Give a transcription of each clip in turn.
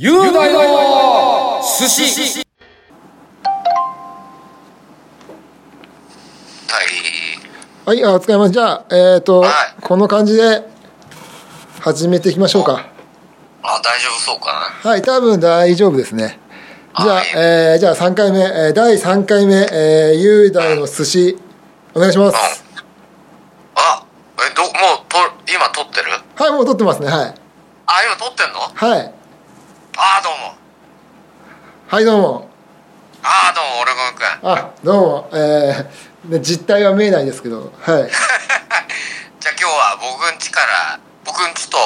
雄大の寿司はい。はい、あお疲れ様。じゃあ、えっ、と、はいこの感じで始めていきましょうか。あ、大丈夫そうかな？はい、多分大丈夫ですね。じゃあ、はいえーじゃあ3回目、えー第3回目、えー、雄大の寿司、お願いします。あ、え、ど、もう、と、今撮ってる？はい、もう撮ってますね。はい。あ、今撮ってんの？はい。あ、どうも。はい、どうも。あ、どうも、俺ごめんくん。あ、どうも。えー、ね実態は見えないですけど、はい。じゃあ今日は僕ん家から、僕ん家と、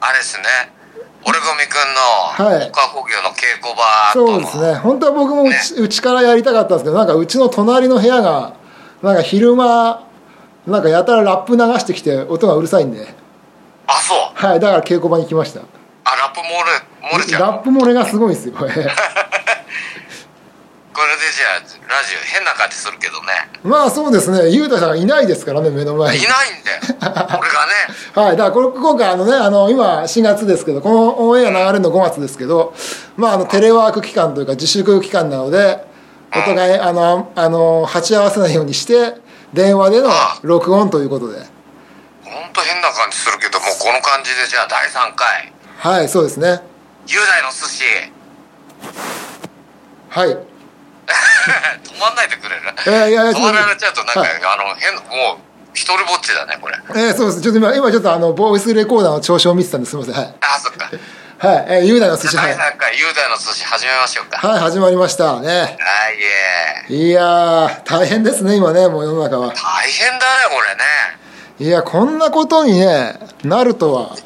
あれですね、俺ごみくんの、はい岡工業の稽古場との、そうですね。本当は僕もうちうちからやりたかったんですけど、なんかうちの隣の部屋が、なんか昼間、なんかやたらラップ流してきて音がうるさいんで、あ、そう。はい、だから稽古場に来ました。あ、ラップ漏れ、漏れちゃう。ラップ漏れがすごいですよ。これでじゃあ、ラジオ変な感じするけどね。まあそうですね、ゆうたさんがいないですからね、目の前に。いないんだよ。俺がね。はい、だからこれ今回あのね、あの、今4月ですけど、このオンエア流れるの5月ですけど、まああの、テレワーク期間というか自粛期間なので、お互い、あの、あの、鉢合わせないようにして、電話での録音ということで。ほんと変な感じするけど、もうこの感じでじゃあ第3回。はい、そうですね。雄大の寿司。はい。止まんないでくれる？えーいやいや止まられちゃうとなんか、はいあの変もう一人ぼっちだねこれえーそうです。ちょっと今、今ちょっとあの、ボイスレコーダーの調子を見てたんです。すみません。はい。あそっかはい、えー、雄大の寿司、はい。第3回雄大の寿司始めましょうかはい、始まりましたね。はいいやー、大変ですね、今ね、もう世の中は。大変だねこれねいや、こんなことにね、なるとは。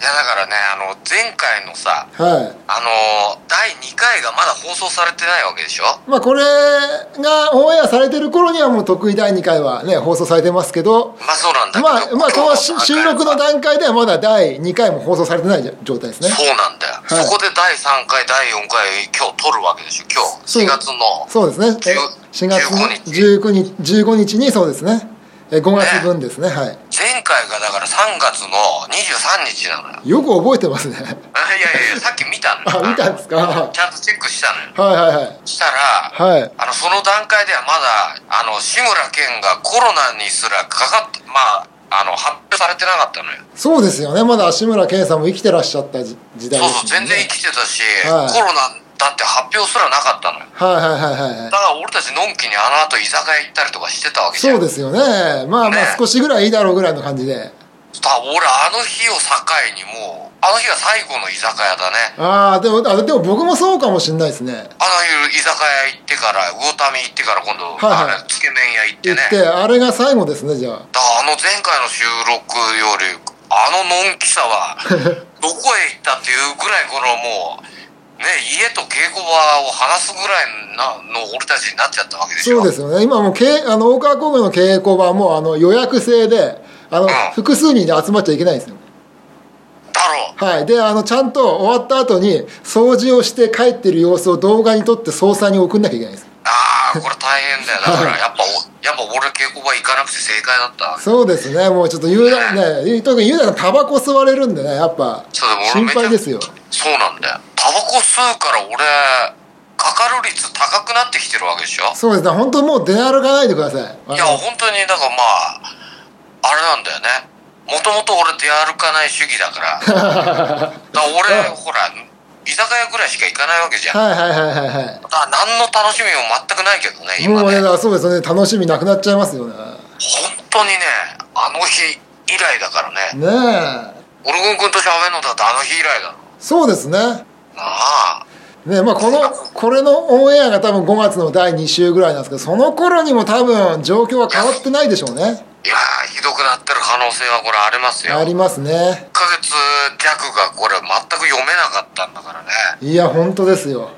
いやだからねあの前回のさはい。あの第2回がまだ放送されてないわけでしょ？まあ、これがオンエアされてる頃にはもう得意第2回はね、放送されてますけど、まあそうなんだけどまあ、まあ、この収録の段階ではまだ第2回も放送されてない状態ですね。そうなんだよ、はいそこで第3回第4回今日撮るわけでしょ？今日4月のそうですね。え4月の19日 ,15 日にそうですね。え5月分ですね。はい。前回がだから3月の23日なのよよく覚えてますね。あいやいやいやさっき見たのよあ、見たんですか？はちゃんとチェックしたのよいはいはい。したら、はい。あのその段階ではまだあの志村けんがコロナにすらかかってまああの発表されてなかったのよそうですよね。まだ志村けんさんも生きてらっしゃった時時代そうですもんね。そう全然生きてたし、はいコロナだって発表すらなかったのよはいはいはいはいだ。から俺たちのんきにあの後居酒屋行ったりとかしてたわけじゃんそうですよね。まあまあね少しぐらいいいだろうぐらいの感じで。だから俺あの日を境にもうあの日が最後の居酒屋だねああ、でも、あでも僕もそうかもしれないですね。あの日居酒屋行ってから魚民行ってから今度、はいはいつけ麺屋行ってね言って、あれが最後ですね、じゃあ。だからあの前回の収録よりあののんきさは どこへ行ったっていうぐらいこのもうね家と稽古場を話すぐらいなの俺たちになっちゃったわけでしょそうですよね。今もう、けあの、大川工業の稽古場も、あの、予約制で、あの、複数人で集まっちゃいけないんですよ。だろうはい。で、あの、ちゃんと終わった後に、掃除をして帰ってる様子を動画に撮って捜査に送んなきゃいけないんですよ。ああこれ大変だよ だからやっぱおやっぱ俺稽古場行かなくて正解だった。そうですね。もうちょっと雄大、ね、特に雄大さんタバコ吸われるんでね、やっぱ、心配ですよ。そうなんだよ。タバコ吸うから俺かかる率高くなってきてるわけでしょ？そうです。ね。本当もう出歩かないでください。いや本当にだからまああれなんだよね。もともと俺出歩かない主義だから。だから俺ほら居酒屋ぐらいしか行かないわけじゃんはいはいはいはいはい。だから何の楽しみも全くないけどね今もうね、そうですよね。楽しみなくなっちゃいますよね。本当にねあの日以来だからねねえ。オルゴン君と喋るのだってあの日以来だろそうですね。なあねまあこの、これのオンエアが多分5月の第2週ぐらいなんですけど、その頃にも多分状況は変わってないでしょうね。いやーひどくなってる可能性はこれありますよ1ありますね。ヶ月弱がこれ全く読めなかったんだからねいや、本当ですよ。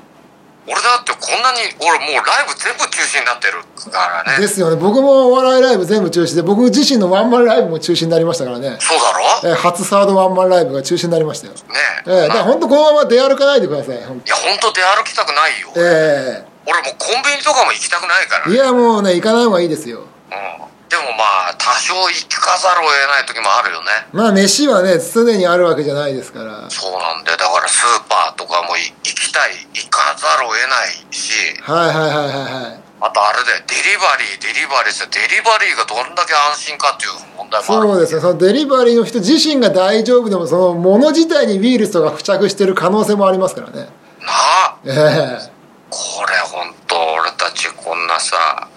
俺だってこんなに俺もうライブ全部中止になってるからねですよね。僕もお笑いライブ全部中止で、僕自身のワンマンライブも中止になりましたからね。そうだろ？えー初サードワンマンライブが中止になりましたよ。ねえー、だから本当このまま出歩かないでください。いや本当出歩きたくないよえ俺もうコンビニとかも行きたくないからえいや、もうね、行かない方がいいですよ。うんでもまあ多少行かざるを得ない時もあるよね。まあ飯はね常にあるわけじゃないですから。そうなんだよ。だからスーパーとかもい行きたい行かざるを得ないし。はいはいはいはいはい。あとあれだよ。デリバリーデリバリーってデリバリーがどんだけ安心かっていう問題もあるそうですね。そのデリバリーの人自身が大丈夫でもその物自体にウイルスとか付着してる可能性もありますからね。なあ。ええ。これ本当俺たちこんなさ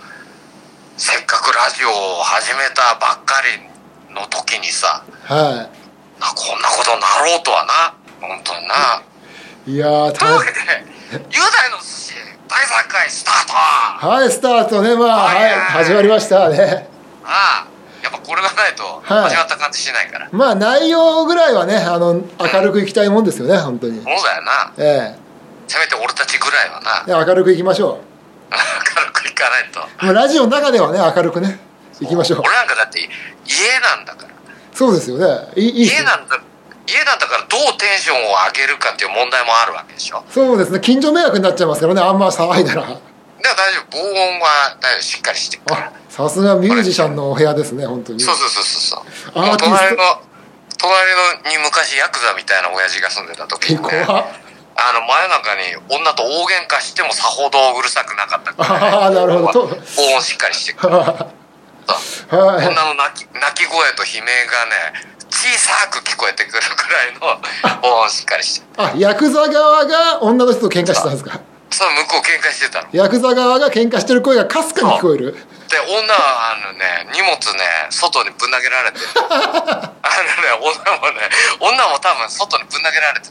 せっかくラジオを始めたばっかりの時にさはなこんなことになろうとはな。本当にな。いいやーというわ大けで雄大の寿司第3回スタート。はいスタートね。まあはい。はい始まりましたね。ああやっぱこれがないとはい。始まった感じしないから、まあ内容ぐらいはねあの明るくいきたいもんですよね本当に。そうだよな。えせめて俺たちぐらいはな。明るくいきましょ明るくいかないと。ラジオの中ではね明るくねいきましょう。俺なんかだって家なんだから。そうですよね。いい家なんだ家なんだからどうテンションを上げるかっていう問題もあるわけでしょ。そうですね。近所迷惑になっちゃいますからねあんま騒いだら。でも大丈夫。防音は大丈夫。しっかりしてるから。あさすがミュージシャンのお部屋ですね本当に。そうそうそうそうそう。隣の隣のに昔ヤクザみたいな親父が住んでた時に怖ねっあの真夜中に女と大喧嘩してもさほどうるさくなかったああなるほど。音しっかりしてるからはそうはい。女の泣き泣き声と悲鳴がね小さく聞こえてくるくらいの 防音しっかりしてるあヤクザ側が女の人と喧嘩してたんですか？そう向こう喧嘩してたの。ヤクザ側が喧嘩してる声がかすかに聞こえるで女はあのね荷物ね外にぶん投げられてる。あのね女もね女も多分外にぶん投げられて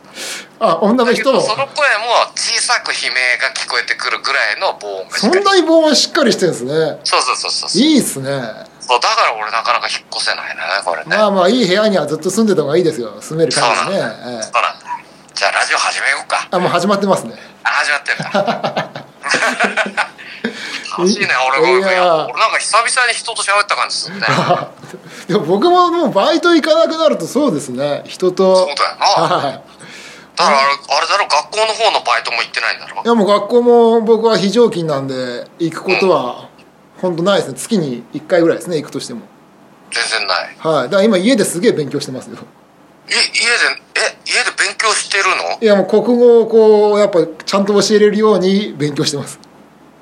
たあ女の人？もどその声も小さく悲鳴が聞こえてくるぐらいの防音がしそんなに防音しっかりしてるんですね。そうそうそうそうそう。いいっすね。だから俺なかなか引っ越せないなこれね、まあまあいい部屋にはずっと住んでた方がいいですよ。住めるそうなんだ、感じね、ええ。そうなんだじゃあラジオ始めようか。あもう始まってますね。あ始まってるか 楽しいね俺いや。俺なんか久々に人と喋った感じするね。でも僕ももうバイト行かなくなるとそうですね。人と。そうだよな。はい。だからあれあれだろ？学校の方のバイトも行ってないんだろ？いやもう学校も僕は非常勤なんで行くことは本当ないですね。月に1回ぐらいですね行くとしても。全然ない。はい。だから今家ですげえ勉強してますよ。い家でえ家で勉強してるの？いやもう国語をこうやっぱちゃんと教えれるように勉強してます。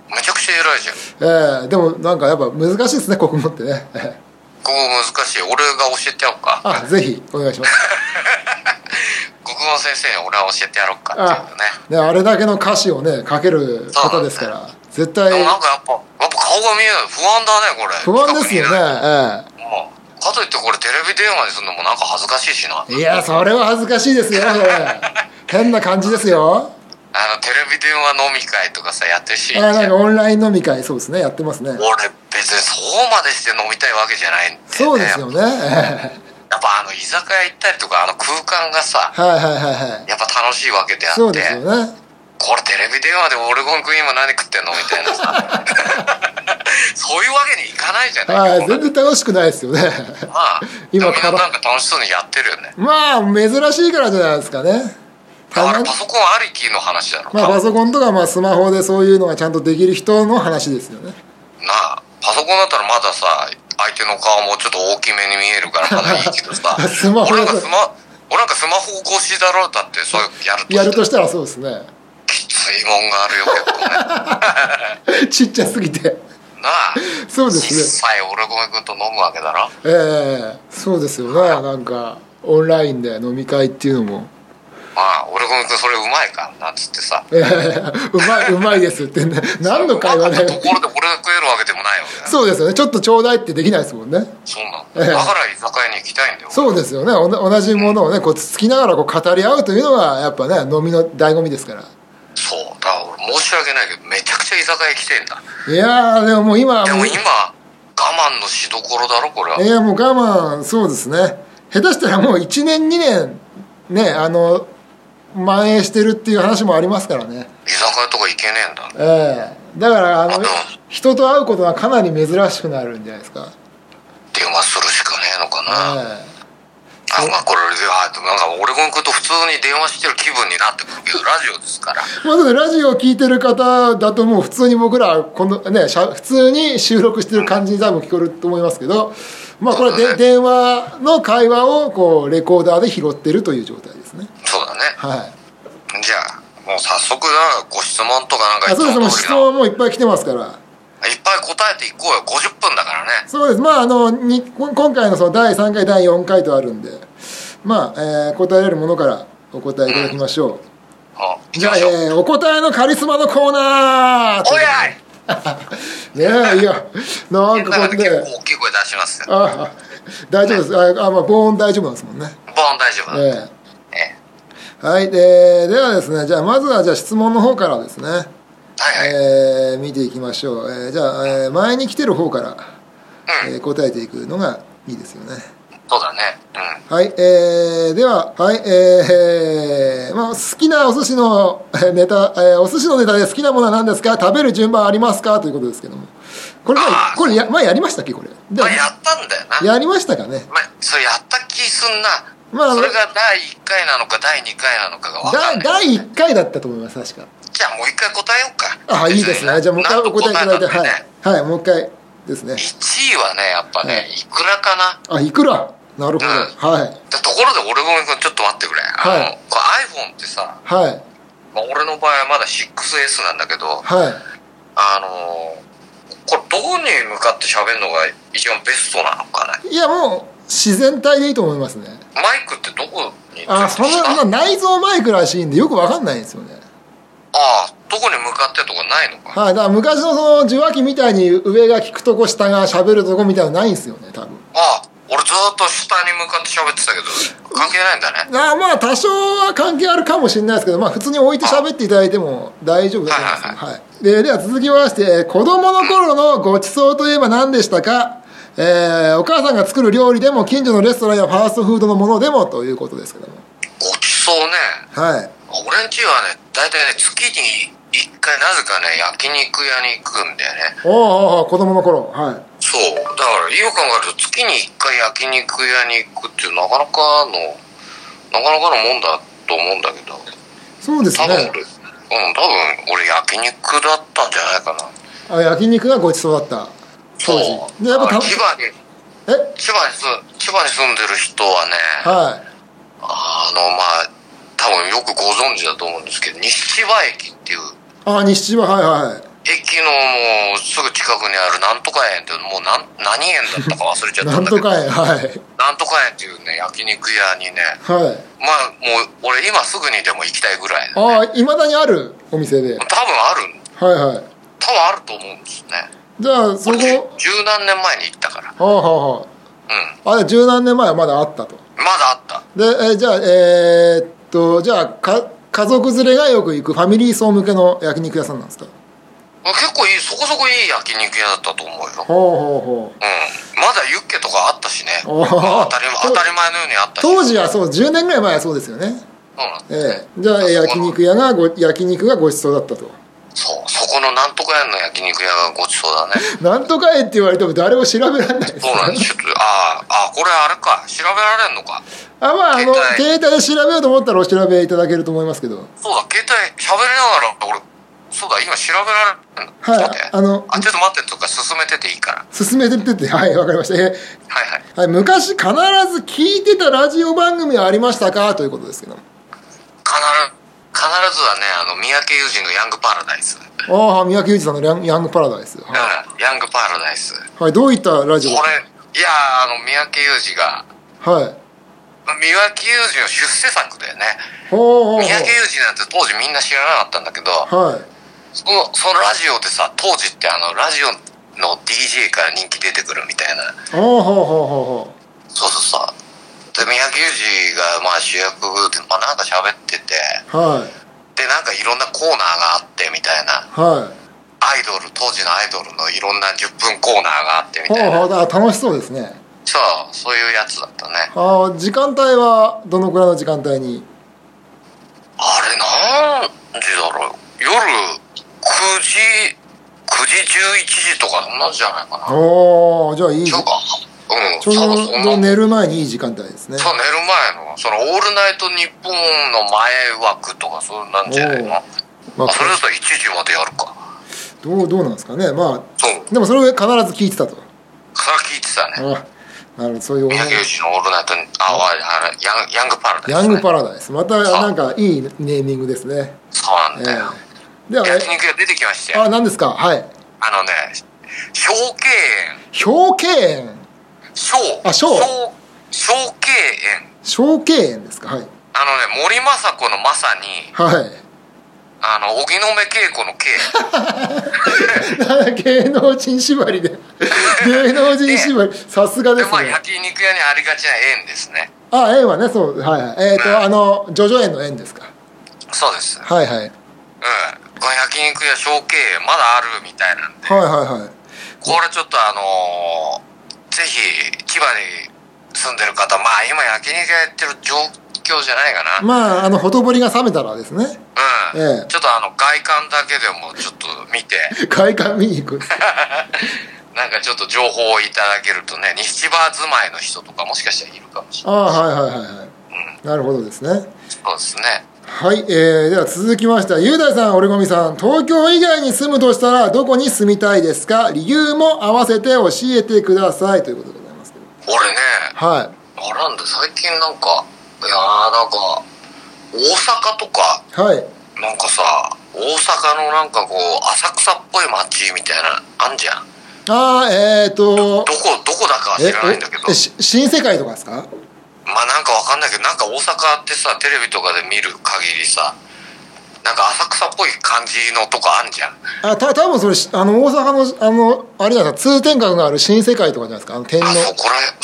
めちゃくちゃ偉いじゃん。ええでもなんかやっぱ難しいですね国語ってね。ええ国語難しい。俺が教えてやろうか。あぜひお願いします。国語の先生に俺は教えてやろうかっていうのねねあれだけの歌詞をね書ける方ですから絶対でもなんかやっぱやっぱ顔が見えない。不安だねこれ。不安ですよねねえかといってこれテレビ電話にするのもなんか恥ずかしいしな。えいやそれは恥ずかしいですよ。変な感じですよ。あのテレビ電話飲み会とかさやってるしあなんかオンライン飲み会そうですねやってますね。俺別にそうまでして飲みたいわけじゃないね。そうですよね。えやっぱあの居酒屋行ったりとかあの空間がさえはいはいはいはい。やっぱ楽しいわけであって。そうですよねこれテレビ電話で俺ゴン君今何食ってんの？みたいなさ。そういうわけにいかないじゃない。はい全然楽しくないですよね。まあ 今でもみんなからなんか楽しそうにやってるよね。まあ珍しいからじゃないですかね。あれパソコンありきの話だろ、まあパソコンとかまあスマホでそういうのがちゃんとできる人の話ですよね。なあパソコンだったらまださ相手の顔もちょっと大きめに見えるから まだいいけどさ。スマホ俺なんかスマ俺なんかスマホ越しだろだってそういうやるとやるとししたらそうですねきついもんがあるよ結構ね。ちっちゃすぎて。なあそうですね。小さい俺ごめん君と飲むわけだろ。ええそうですよね。なんかオンラインで飲み会っていうのも。まあ俺ごめん君それうまいかなんつってさ。ええうまいうまいですってね何の会話だよ。ところで俺が食えるわけでもないわけだよそうですよね。ちょっとちょうだいってできないですもんね。そうなのええ。だから居酒屋に行きたいんだよ。そうですよね。同じものをねこうつつきながらこう語り合うというのがやっぱね飲みの醍醐味ですから申し訳ないけどめちゃくちゃ居酒屋行きてえんだ。いやーでももう今はもうでも今我慢のしどころだろこれは。いやもう我慢そうですね。下手したらもう1年2年ねあの蔓延してるっていう話もありますからね。居酒屋とか行けねえんだ。ええ。だからあの人と会うことがかなり珍しくなるんじゃないですか、電話するしかねえのかな、ええあまあこれではなんか俺が行くと普通に電話してる気分になってくるけど ラジオですから。まずラジオを聞いてる方だともう普通に僕らこの、ね、しゃ普通に収録してる感じに多分聞こえると思いますけど、まあ、これはで、ね。電話の会話をこうレコーダーで拾ってるという状態ですね。そうだね。はい。じゃあもう早速なご質問とかなんかあそうです。もう質問もいっぱい来てますからいっぱい答えていこうよ。50分だからね。そうです。まああのにこ今回のその第3回第4回とあるんでまあ、えー答えられるものからお答えいただきましょう、うん。じゃあ、えーお答えのカリスマのコーナーおい！お いねえいやなんかこう結ね構大きい声出しますよああ大丈夫です。ああ、まあ、防音大丈夫なんですもんね。ボーン大丈夫だ、え。ええ。はいでではですねじゃあまずはじゃあ質問の方からですねはいはい、えー見ていきましょう、えーじゃあ、えー前に来てる方から、うん。えー答えていくのがいいですよね。そうだね。うん。はい、えー、では、はい、えー、まあ、好きなお寿司のえーネタ、えーお寿司のネタで好きなものは何ですか？食べる順番ありますか？ということですけども。これこれや、前やりましたっけ？これ。でまあやったんだよな。やりましたかね？まあ、それやった気すんな、まあそれが第1回なのか第2回なのかが分かだんない。第1回だったと思います、確か。じゃあもう一回答えようかあ、いいですね。じゃあもう一回お答えいただいて、はい。はい、もう一回ですね。1位はねやっぱね、はいい、くらかな？あ、いくら？なるほど。うんはい。でところで俺ごめんちょっと待ってくれ、はいこれ iPhone ってさ、はい。まあ、俺の場合はまだ 6S なんだけどはい。あのーこれどこに向かって喋るのが一番ベストなのかないや、もう、自然体でいいと思いますね。マイクってどこにあ、そんな、そんな内蔵マイクらしいんで、よくわかんないんですよね。ああどこに向かってとかないのか。はい、だから昔のその受話器みたいに上が聞くとこ下が喋るとこみたいなのないんですよね多分。ああ俺ずっと下に向かって喋ってたけど関係ないんだね。あまあ多少は関係あるかもしれないですけどまあ普通に置いて喋っていただいても大丈夫だと思います。はいはい。ででは続きまして子供の頃のごちそうといえば何でしたか？えーお母さんが作る料理でも近所のレストランやファーストフードのものでもということですけども。ごちそうね。はい俺んちはね大体ね月に1回なぜかね焼肉屋に行くんだよね。おうおうおう子供の頃。はい。そう。だからよく考えると月に1回焼肉屋に行くっていうなかなかのなかなかのもんだと思うんだけど。そうですね。多分俺、うん多分俺焼肉だったんじゃないかな。あ焼肉がごちそうだった。そう。でやっぱ千葉にえ？千葉に住千葉に住んでる人はねはい。あのまあ多分よくご存知だと思うんですけど西千葉駅っていう。あ西千葉はいはい。駅のもうすぐ近くにあるなんとか園っていうもうなん何園だったか忘れちゃったなんんだけど。とか園はい。なんとか園っていうね焼肉屋にね。はい。まあもう俺今すぐにでも行きたいぐらいで、ね、ああいまだにあるお店で。多分ある。はいはい。多分あると思うんですね。じゃあそこ。俺十何年前に行ったから。はあはあはうん。ああ十何年前はまだあったと。まだあった。でえーじゃあえーっとじゃあか家族連れがよく行くファミリー層向けの焼肉屋さんなんですか？結構いいそこそこいい焼肉屋だったと思うよ。ほうほうほう。うん。まだユッケとかあったしね。おー。当たり当たり前。のようにあったし。当時はそう10年ぐらい前はそうですよね。そうなんええ。じゃあえー焼肉屋がご焼肉がごちそうだったとそうそこのなんとか園の焼肉屋がごちそうだね。なんとかえって言われても誰も調べられないです。そうなんですあああこれあれか。調べられんのか。あまああの携帯。で調べようと思ったらお調べいただけると思いますけど。そうだ携帯喋りながら俺そうだ今調べられるの。はいあのあちょっと待ってとか進めてていいから。進めてっててはいわかりました。えーはいはい。はい、昔必ず聞いてたラジオ番組はありましたか？ということですけども。必ず必ずはねあの三宅裕司のヤングパラダイス。うんああ三宅裕司さんのヤンヤングパラダイス、はヤングパラダイス。いはい、どういったラジオ？これいやあの三宅裕司がはい。三宅裕司の出世作だよね。三宅裕司なんて当時みんな知らなかったんだけどはい。そのそのラジオでさ当時ってあのラジオの DJ から人気出てくるみたいな。ほうほうほうほうほそうそうそうで三宅裕司がまあ主役で、まあ、なんか喋ってて。うはい。でなんかいろんなコーナーがあってみたいな。はい。アイドル当時のアイドルのいろんな10分コーナーがあってみたいな。ほうだから楽しそうですね。そうそういうやつだったね。ああ時間帯はどのくらいの時間帯に？あれ何時だろう。夜9時9時11時とかそんなんじゃないかな。おおじゃあいいうん。ちょうど寝る前にいい時間帯ですね。そう寝る前のその「オールナイトニッポン」の前枠とかそうなんじゃないの？あまあそれだったら1時までやるか。どうどうなんですかね。まそう。あでもそれを必ず聞いてたと。から聞いてたね。あなるほどそういう宮城氏の「オールナイトニあああれヤンヤングパラダイス、ね、ヤングパラダイス。またなんかいいネーミングですね。そうなんえだよ、えでは焼肉屋出てきましたよ。あ何ですか？はい。あのね小敬園表敬園小あ小。小小敬園。小敬園ですか？はい。あのね森政子のまさにはい。あの荻野目恵子の敬 芸能人縛りで。芸能人縛り。さすがでですまあね焼肉屋にありがちな園ですね。あ縁はねそうはいはい。えっ、とあのジョジョ園の縁ですか？そうです。うんはい。はいこの焼肉屋小敬園まだあるみたいなんで。はいはいはい。これちょっとあのーぜひ千葉に住んでる方まあ今焼肉屋やってる状況じゃないかな。まああのほとぼりが冷めたらですね。うん、ええ。ちょっとあの外観だけでもちょっと見て。外観見に行く。なんかちょっと情報をいただけるとね西場住まいの人とかもしかしたらいるかもしれああはいはいはいはい。なるほどですね。ないそうですねはい、えー、では続きましては雄大さん折込さん東京以外に住むとしたらどこに住みたいですか？理由も合わせて教えてください。ということでございますけど。俺ねはい。あなんだ最近なんかいやーなんか大阪とかはい。なんかさ大阪のなんかこう浅草っぽい街みたいなあんじゃん。ああえっ、ー、とどこどこだかは知えらないんだけど。新世界とかですか？まあなんかわかんないけどなんか大阪ってさテレビとかで見る限りさなんか浅草っぽい感じのとこあんじゃん。あた多分それしあの大阪のあのあれじゃないですか通天閣がある新世界とかじゃないですかあの天皇。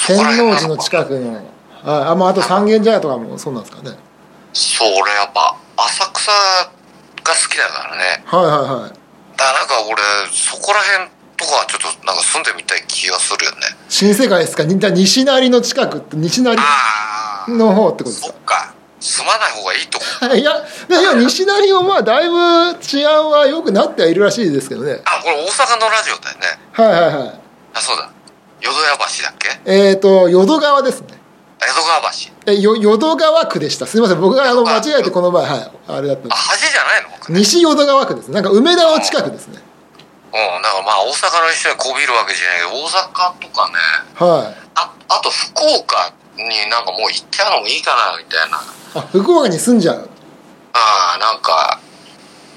天王寺の近くの。ああ,、まあ、あと三軒茶屋とかもそうなんですかね。そう俺やっぱ浅草が好きだからね。はいはいはい。だからなんか俺そこら辺とかはちょっとなんか住んでみたい気がするよね。新世界ですか？に西成の近くって西成の方ってことですそっか。住まない方がいいと思うかいやでいや西成もまあだいぶ治安は良くなってはいるらしいですけどね。あこれ大阪のラジオだよね。はいはいはい。あそうだ。淀屋橋だっけ？えっ、と淀川ですね。江戸川橋。えよ淀川区でした。すみません。僕があの間違えてこの前はいあれだったんであす橋じゃないの？西淀川区です。なんか梅田の近くですねうんなんかまあ大阪の人にこびるわけじゃないけど大阪とかねはい。ああと福岡になんかもう行っちゃうのもいいかなみたいな。あ福岡に住んじゃう？ああなんか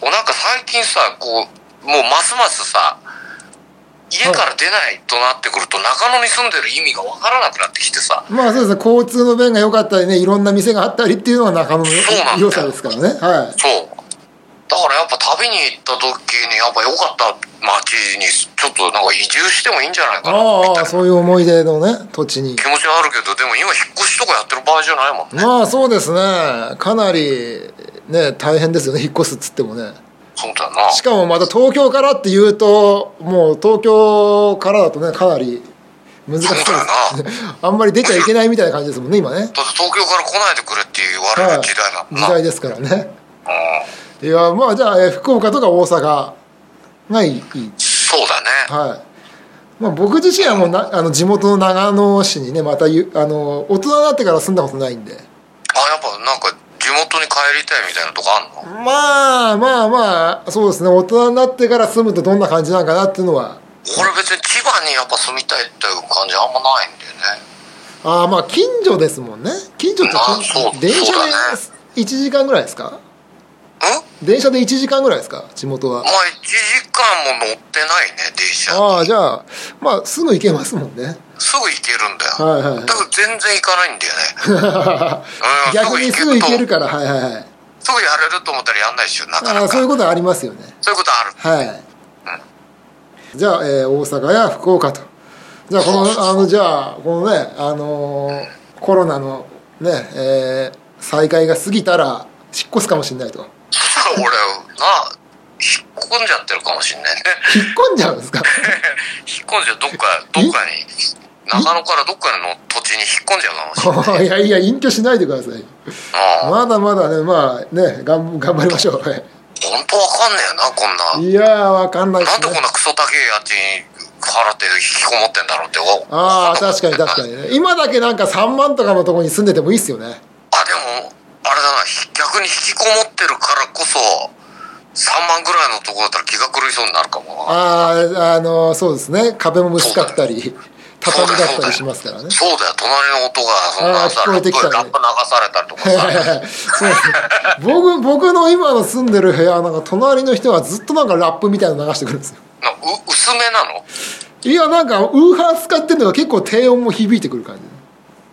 もうなんか最近さこうもうますますさ家から出ないとなってくると中野に住んでる意味が分からなくなってきてさ。まあそうですね交通の便が良かったりねいろんな店があったりっていうのが中野の良さですからね。はい。そうだからやっぱ旅に行った時にやっぱ良かった街にちょっとなんか移住してもいいんじゃないかな。みああそういう思い出のね土地に。気持ちはあるけどでも今引っ越しとかやってる場合じゃないもんね。まあそうですね。かなりね大変ですよね引っ越すっつってもね。そうだよな。しかもまた東京からっていうともう東京からだとねかなり難しそうそうだです あんまり出ちゃいけないみたいな感じですもんね今ね。だって東京から来ないでくれって言われはいる時代だもんな、時代ですからね。うんいやまあじゃあえー福岡とか大阪がいい。そうだね。はい。まあ、僕自身はもうなあの地元の長野市にねまたゆあの大人になってから住んだことないんで。あやっぱなんか地元に帰りたいみたいなとこあんの？まあまあまあそうですね。大人になってから住むとどんな感じなのかなっていうのは。俺別に千葉にやっぱ住みたいっていう感じあんまないんだよね。ああまあ近所ですもんね。近所って電車で1時間ぐらいですか？うん電車で1時間ぐらいですか？地元は。まあ1時間も乗ってないね電車。ああじゃあまあすぐ行けますもんね。すぐ行けるんだよ、はいはいはい。だから全然行かないんだよね。うん逆にすぐ行けるとからはいはいはい。すぐやれると思ったらやんないでしょなか。なかそういうことはありますよね。そういうことある。はい、じゃあ、えー大阪や福岡と。じゃあこのあのじゃあこのねあのーコロナのね、えー再開が過ぎたら引っ越すかもしれないと 俺な引っ込んじゃってるかもしんないね。引っ込んじゃうんですか？引っ込んじゃうどっかどっかに中野からどっかの土地に引っ込んじゃうかもしれない。いやいや隠居しないでください。あまだまだねまあねがん頑張りましょう。はい本当わかんねえよなこんな。いやーわかんないね。なんでこんなクソ高え家賃払って引きこもってんだろうっておああ確かに確かにね。今だけなんか3万とかのところに住んでてもいいっすよね。あでもあれだなひ逆に引きこもってるからこそ3万ぐらいのとこだったら気が狂いそうになるかもなあああのそうですね。壁も薄かったり畳だったりしますからね。そうだよ隣の音がそんなさ聞こえてきたね。ラップ流されたりとかさ。そうですね。僕僕の今の住んでる部屋なんか隣の人がずっとなんかラップみたいなの流してくるんですよ。なう薄めなの？いやなんかウーハー使ってるのが結構低音も響いてくる感じ。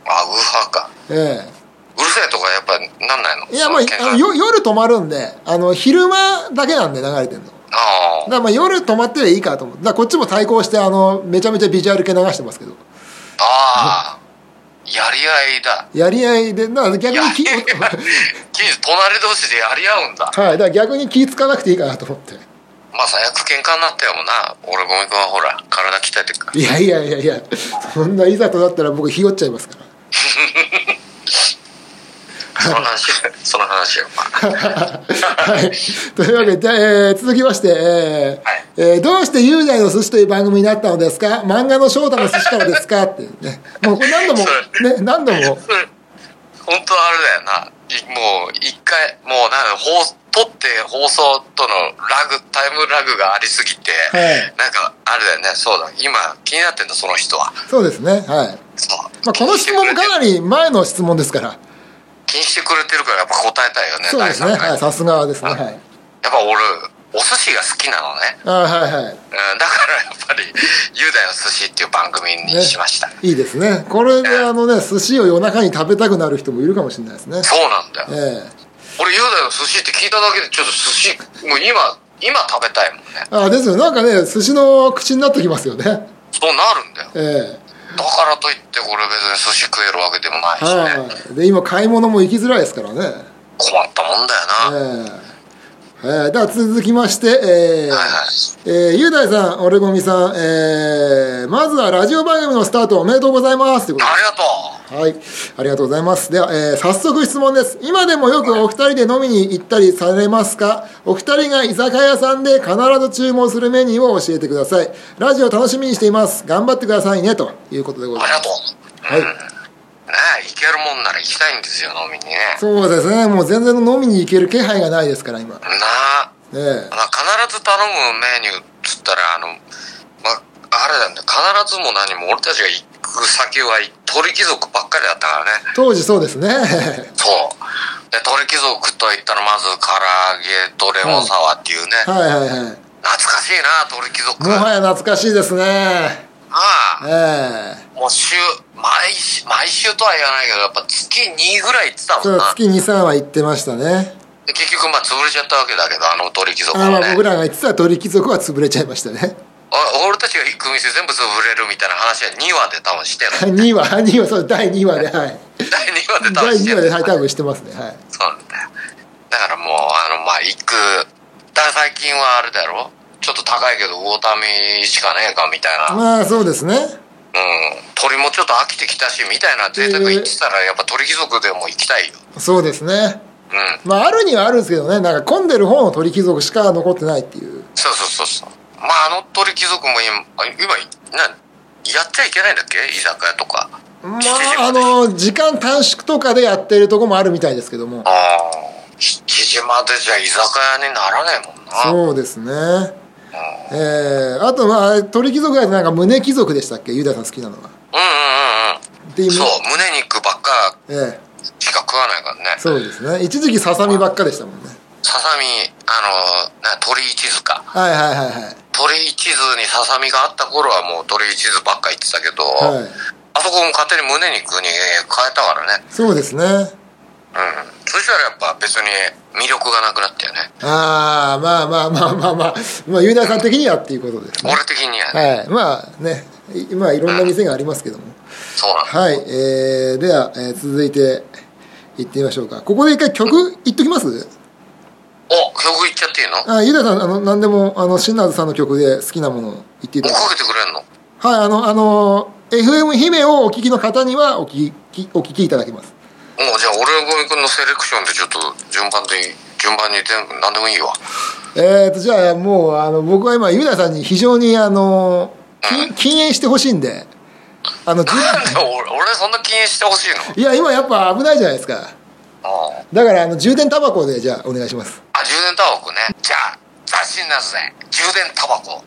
あウーハーか。えうるせえとかやっぱりなんないの？えいやまあそのあのよ夜止まるんであの昼間だけなんで流れてるの。だあからまあ夜止まってりゃいいかと思って。だこっちも対抗してあのめちゃめちゃビジュアル系流してますけど。あああやり合いだ。やり合いでだから逆に気隣同士でやり合うんだ。はい。だから逆に気ぃつかなくていいかなと思って。まあ最悪喧嘩になったよもんな。俺ゴミ君はほら体鍛えてるから。いやいやいやいやそんないざとなったら僕ひよっちゃいますから その話。その話よまあ。はい。というわけで、えー続きまして、えーはい。えーどうして雄大の寿司という番組になったのですか？漫画の翔太の寿司からですか？ってね。もうこれ何度も、ね、何度も、本当あれだよな。いもう一回もうなんか放撮って放送とのラグタイムラグがありすぎて、はい。なんかあれだよね。そうだ。今気になってんだその人は。そうですね。はい。まあ、この質問もかなり前の質問ですから。気にしてくれてるからやっぱ答えたいよねそうですね。はい。さすがですね。はい。やっぱ俺お寿司が好きなのね、あはいはい。うん、だからやっぱり「雄大の寿司」っていう番組にしました、いいですね。これであのね、寿司を夜中に食べたくなる人もいるかもしれないですね。そうなんだよえ俺雄大の寿司って聞いただけでちょっと寿司もう今今食べたいもんねえあですよ。なんかね、寿司の口になってきますよね。そうなるんだよええだからといってこれ別に寿司食えるわけでもないしね、はい。で、今買い物も行きづらいですからね。困ったもんだよな、えええーでは続きまして、えーはいはいえー雄大さん、オレゴミさん、えーまずはラジオ番組のスタートおめでとうございますということありがとうではい、ありがとうございます。では、えー早速質問です。今でもよくお二人で飲みに行ったりされますか？お二人が居酒屋さんで必ず注文するメニューを教えてください。ラジオ楽しみにしています。頑張ってくださいね、ということでございまありがす。とうはい。ねえ行けるもんなら行きたいんですよ飲みにね。そうですね、もう全然飲みに行ける気配がないですから、今。なあ。ええ。まあ必ず頼むメニューっつったらあのまああれなんだ必ずも何も俺たちが行く先は鳥貴族ばっかりだったからね。当時そうですね。そう。で鳥貴族といったらまず唐揚げとレモンサワーっていうね、はいはいはい。懐かしいな鳥貴族。もはや懐かしいですね。ああええもう週毎週毎週とは言わないけどやっぱ月2ぐらい行ってたもんな月2、3は行ってましたね。で結局まあ潰れちゃったわけだけどあの鳥貴族はね僕らが行ってた鳥貴族は潰れちゃいましたね。あ俺たちが行く店全部潰れるみたいな話は2話で多分してる2 話、2話、そう、第2話で、はい。第2話で多第2分してる話で、はい、多分してますね。はい。そうなんだよだからもうあのまあ行くだ最近はあれだろ？ちょっと高いけど魚民しかねえかみたいな、うんまあそうですね。鳥もちょっと飽きてきたしみたいな贅沢言ってたらやっぱ鳥貴族でも行きたいよそうですね。うんまああるにはあるんですけどね、なんか混んでる方の鳥貴族しか残ってないっていう。そうそうそうそうまああの鳥貴族も今あ今なやっちゃいけないんだっけ？居酒屋とかま7時あ、あの、時間短縮とかでやってるとこもあるみたいですけども。ああ7時までじゃ居酒屋にならねえもんなそうですね。えー、あとまあ、鳥貴族はなんか胸貴族でしたっけ？ユダさん好きなのは。うんうんうんううそう胸肉ばっかええしか食わないからねそうですね。一時期ささみばっかでしたもんね。ささみあのな鳥一途かはいはいはいはい。鳥一途にささみがあった頃はもう鳥一途ばっか言ってたけど、はい。あそこも勝手に胸肉に変えたからねそうですね。うんそしたらやっぱ別に魅力がなくなったよねああ、まあまあまあまあまあ、まあ、ユダさん的にはっていうことですね。俺的には、はい。まあね、いまあいろんな店がありますけども。そうなのはい。えー、では、えー続いて、行ってみましょうか。ここで一回曲言っときますお曲いっちゃっていいのもあ、ユダさん、あの、何でも、あの、シナーズさんの曲で好きなものを言っていただいて。けてくれんのはい、あの、あの、FM 姫をお聞きの方にはお聞き、お聞きいただけます。もうじゃあ俺のゴミ君のセレクションでちょっと順番で順番に全部何でもいいわ。えーと、じゃあもう、あの、僕は今、ユダさんに非常に、あの、禁禁煙してほしいんであの 俺俺そんな禁煙してほしいの？いや今やっぱ危ないじゃないですか。あだからあの充電タバコでじゃあお願いします。あ充電タバコね。じゃあ雑誌になすね充電タバコ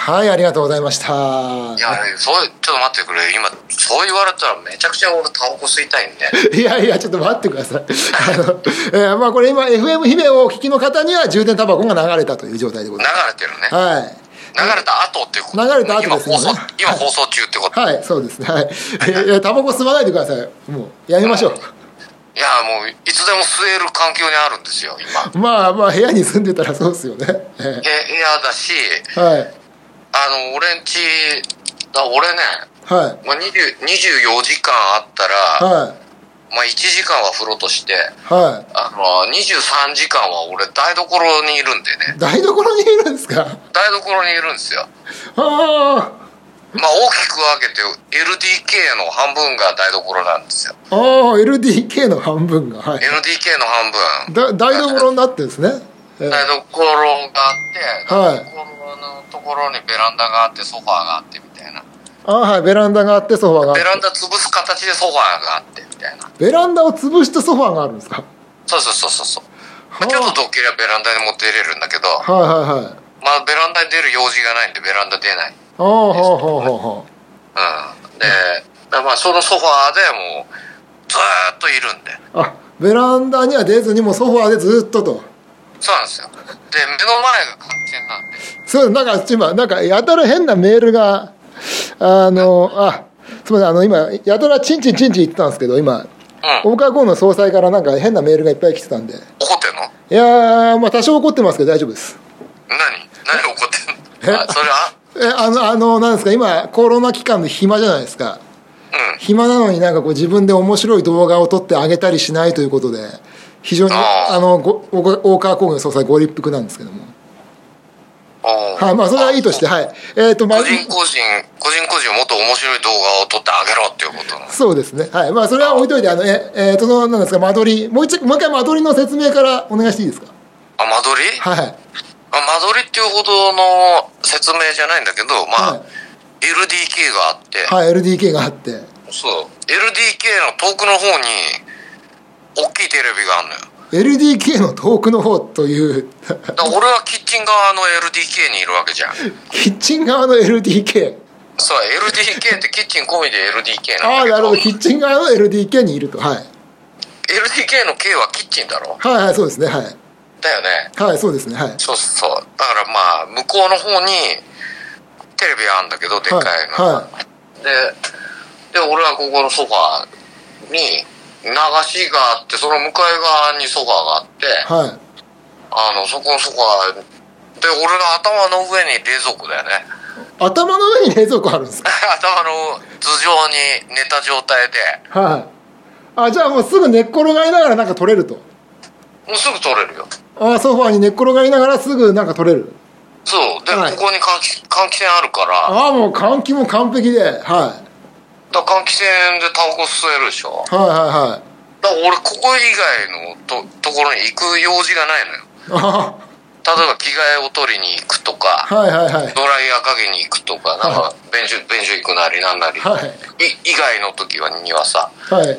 はいありがとうございました。いやそうちょっと待ってくれ。今そう言われたらめちゃくちゃ俺タバコ吸いたいんで。いやいやちょっと待ってください。あの、えーまあこれ今 FM 姫をお聞きの方には充電タバコが流れたという状態でござい流まれてるね。すはい。流れた後っていうこと。流れた後ですよね。今放送今放送中ってこと、はい。そうですね。はい。いやタバコ吸わないでください。もうやめましょう。い。やもういつでも吸える環境にあるんですよ今。まあまあ部屋に住んでたらそうですよね。ええ部屋だしえはいあの俺んちだ俺ね、はい。まあ、20 24時間あったら、はい。まあ、1時間は風呂としてはあの23時間は俺台所にいるんでね。い台所にいるんですか？台所にいるんですよ。あまあ大きく分けて LDK の半分が台所なんですよ。あああ LDK の半分が。はい。LDK の半分。だ台所になってるんですねええ台所があって、はい。台所のところにベランダがあってソファーがあってみたいな。あはい。ベランダがあってソファーがあって。ベランダ潰す形でソファーがあってみたいな。ベランダを潰してソファーがあるんですか？そうそうそうそうそう、まあ、ちょっとどっけりゃベランダにも出れるんだけどはいはいはい。まあベランダに出る用事がないんでベランダ出ない。ああほうほうほうほうん。でだまあそのソファーでもうずーっといるんで。うあベランダには出ずにもうソファーでずっととそうなんですよ。で目の前が換気扇なんで。そうなんか今なんかやたら変なメールがあのあすみませんあの今やたらチンチンチンチン言ってたんですけど今。うん。大川公の総裁からなんか変なメールがいっぱい来てたんで。怒ってんの？いやーまあ多少怒ってますけど大丈夫です。何？何怒ってんの？あそれは？えあのあのなんですか今コロナ期間で暇じゃないですか。うん。暇なのになんかこう自分で面白い動画を撮ってあげたりしないということで非常にあー。あのご大川工業総裁ご立腹なんですけども。はいまあそれはいいとしてはい。えっ、とまあ個人個人個人個人もっと面白い動画を撮ってあげろっていうことなの。そうですね。はい。まあそれは置いといてあのええー、とそのなんですか間取り。もう一もう一回間取りの説明からお願いしていいですか？あ間取り？はいあ間取りっていうほどの説明じゃないんだけどまあ、はい。LDK があって、はい LDK があって。そう。LDK の遠くの方に大きいテレビがあるのよ。LDK の遠くの方という。俺はキッチン側の LDK にいるわけじゃん。キッチン側の LDK そう LDK ってキッチン込みで LDK なんだけ。どああなるほど。キッチン側の LDK にいると。はい。LDK の K はキッチンだろ？はいはいそうですねはい。だよね。はいそうですねはい。そうそう。だからまあ向こうの方にテレビがあるんだけどでっかいの。が、はでで俺はここのソファーに流しがあってその向かい側にソファーがあってはい。あのそこのソファーで俺の頭の上に冷蔵庫だよね。頭の上に冷蔵庫あるんですか？頭の頭上に寝た状態で。はい。あじゃあもうすぐ寝っ転がりながらなんか撮れると？もうすぐ取れるよ。あソファーに寝っ転がりながらすぐなんか撮れる？そう。で、はい。ここに換気換気扇あるから。ああもう換気も完璧ではいだ換気扇でタバコ吸えるでしょ。はいはいだから俺ここ以外のとところに行く用事がないのよ。あ 例えば着替えを取りに行くとかあはいはいはい。ドライヤーかけに行くとかなんはか便所便所行くなりなんなり、はい。い以外の時はにはさはい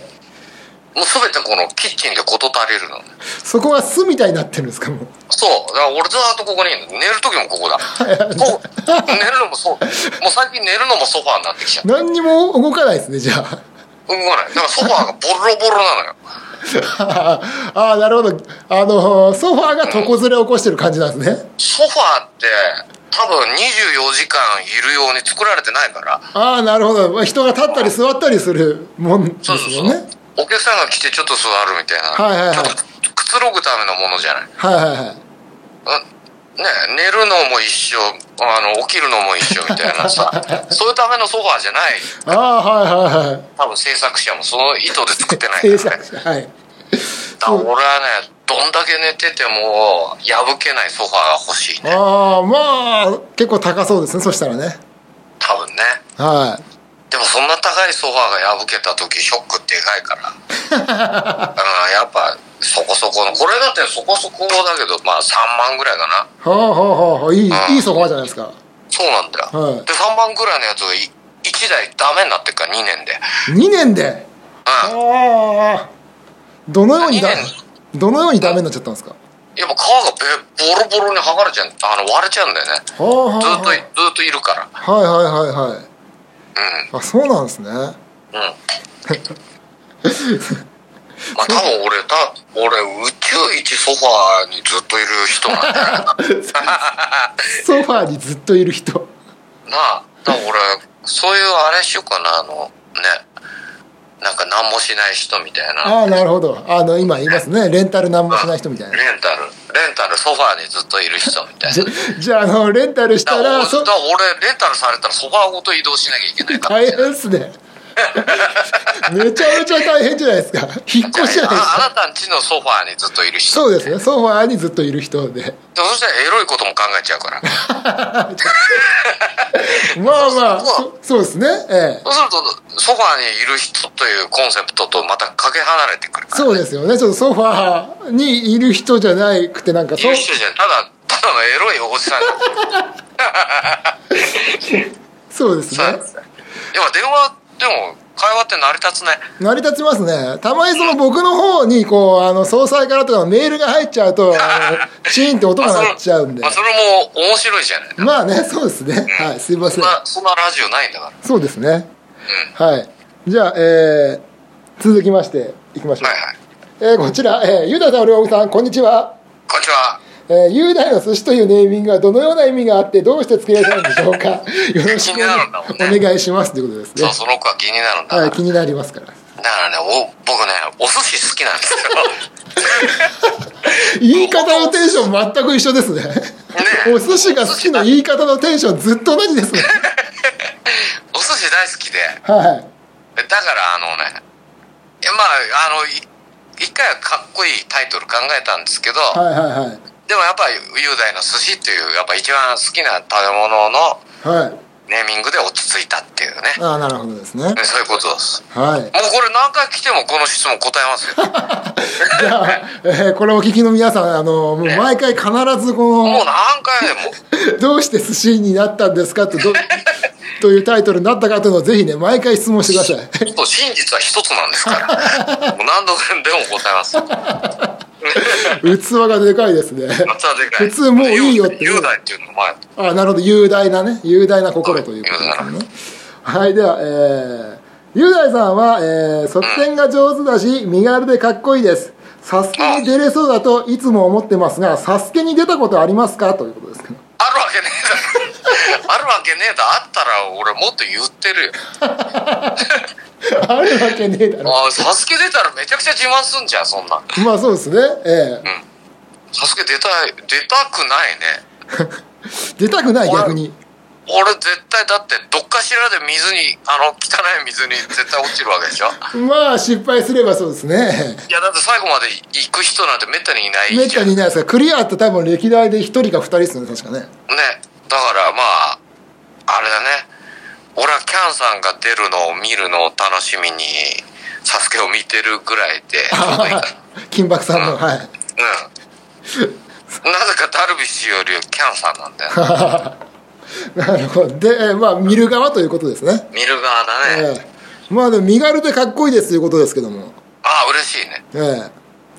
もう全てこのキッチンで事足りるの。そこが巣みたいになってるんですかもう。そう。だから俺ずっとここに寝る時もここだ。こう寝るのもそう。もう最近寝るのもソファーになってきちゃう何にも動かないですねじゃあ。動かない。だからソファーがボロボロなのよ。ああなるほど。あのソファーが床ずれを起こしてる感じなんですね。ソファーって多分24時間いるように作られてないから。ああなるほど。まあ人が立ったり座ったりするもんですそうそうそう、もんねお客さんが来てちょっと座るみたいな、はいはいはい。ちょっとくつろぐためのものじゃない。はいはいはい。うんね寝るのも一緒あの起きるのも一緒みたいなさ。そういうためのソファーじゃない。ああはいはいはい。多分制作者もその意図で作ってない制からね。作者はい。だ俺はねどんだけ寝てても破けないソファーが欲しいね。ああまあ結構高そうですねそしたらね。多分ね。はいでもそんな高いソファーが破けた時ショックでかいから。うんやっぱソそこそこのこれだってそこそこだけどまあ3万ぐらいかな。はあはあはあいいいいそこまじゃないですか。そうなんだよ、はい。で3万ぐらいのやつが1台ダメになってっから2年で。2年で？うん。ああ。どのようにだ二年。どのようにダメになっちゃったんですか？やっぱ皮がべボロボロに剥がれちゃうあの割れちゃうんだよね。はあはあずっとはずっといるから。あはいはいはいはい。うんあそうなんですね。うん。まあ多分俺た俺宇宙一ソファーにずっといる人なんだよ。ソファーにずっといる人。なあ多分俺そういうあれしようかなあのねなんか何もしない人みたいな。ああなるほど。あの今言いますね。レンタル何もしない人みたいな。レンタル。レンタルソファーにずっといる人みたいな。じゃああのレンタルしたらそだから俺レンタルされたらソファーごと移動しなきゃいけないから。大変っすね めちゃめちゃ大変じゃないですか。引っ越しじゃないですああかなたんちのソファーにずっといる人。そうですね。ソファーにずっといる人で。でそしたらエロいことも考えちゃうから。まあまあそうですね。ええ。そうするとソファーにいる人というコンセプトとまたかけ離れてくるから。そうですよね。ちょっとソファーにいる人じゃなくてなんかいる人じゃんただただのエロいおじさん。そうですね。今電話でも会話って成り立つね。成り立ちますね。たまにその僕の方にこうあの総裁からとかのメールが入っちゃうとあの チーンって音が鳴っちゃうんで。まあそれも面白いじゃない。まあねそうですね。はいすいません。そんなそんなラジオないんだから。そうですね。はい。じゃあえー、続きましていきましょう、はいはい。えー、こちら、えー、ゆうださん、りょうさん、こんにちは。こんにちはえー、雄大の寿司というネーミングはどのような意味があってどうして付けられたのでしょうか？よろしくね。お願いしますということですね。そうその子は気になるんだはい気になりますから。だからねお僕ねお寿司好きなんですよ。言い方のテンション全く一緒ですね。お寿司が好きの言い方のテンションずっと同じですね。お寿司大好きで。はい。だからあのねまああのい一回はかっこいいタイトル考えたんですけど、はいはいはいでもやっぱり雄大の寿司っていうやっぱ一番好きな食べ物のはい。ネーミングで落ち着いたっていうね。ああなるほどですね。そういうことです。はい。もうこれ何回来てもこの質問答えますよ。じゃあ、えーこれをお聞きの皆さんあのもう毎回必ずこのもう何回でも。どうして寿司になったんですかとど というタイトルになったかというのをぜひね毎回質問してください。真実は一つなんですから。もう何度でも答えます器がでかいですね。普通もういいよって雄大っていうの前。あなるほど。雄大なね。雄大な心ということですね。はいではえー、雄大さんは、えー、側転が上手だし身軽でかっこいいです。サスケに出れそうだといつも思ってますがサスケに出たことありますか？ということですけどあるわけねえだろ。あるわけねえだあったら俺もっと言ってるよ。あるわけねえだろ。あサスケ出たらめちゃくちゃ自慢すんじゃんそんな。んまあそうですね。えサスケ出たい出たくないね。え 出たくない逆に俺絶対だってどっかしらで水にあの汚い水に絶対落ちるわけでしょ？まあ失敗すればそうですね。いやだって最後まで行く人なんてめったにいないめったにいないですからクリアって多分歴代で1人か2人ですよね確かね。ねだからまああれだね。俺はキャンさんが出るのを見るのを楽しみにサスケを見てるぐらいで。金箔さんのはい。うん。なぜかダルビッシュよりキャンさんなんだよ なるほど。で、えーまあ見る側ということですね。見る側だね、ええまあでも身軽でかっこいいですということですけども。ああ嬉しいね。え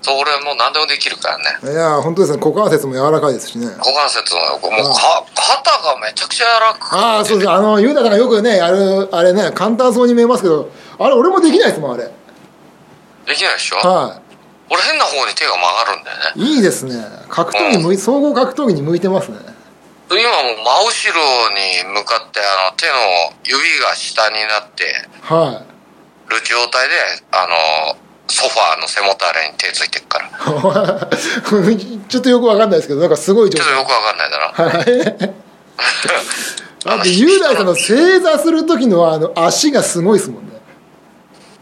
そう俺もう何でもできるからね。えいや本当ですね。股関節も柔らかいですしね。股関節ももうか肩がめちゃくちゃ柔らかく。ああそうですあの雄太さんがよくねあれあれね簡単そうに見えますけどあれ俺もできないですもんあれ。できないでしょ？は俺変な方に手が曲がるんだよね。いいいですね。格闘技向い総合格闘技に向いてますね今もう真後ろに向かってあの手の指が下になってはる状態であのソファーの背もたれに手ついてるから。い ちょっとよくわかんないですけどなんかすごい状態。ちょっとよくわかんないだろ。はい。あと雄大さんの正座する時のあの足がすごいですもんね。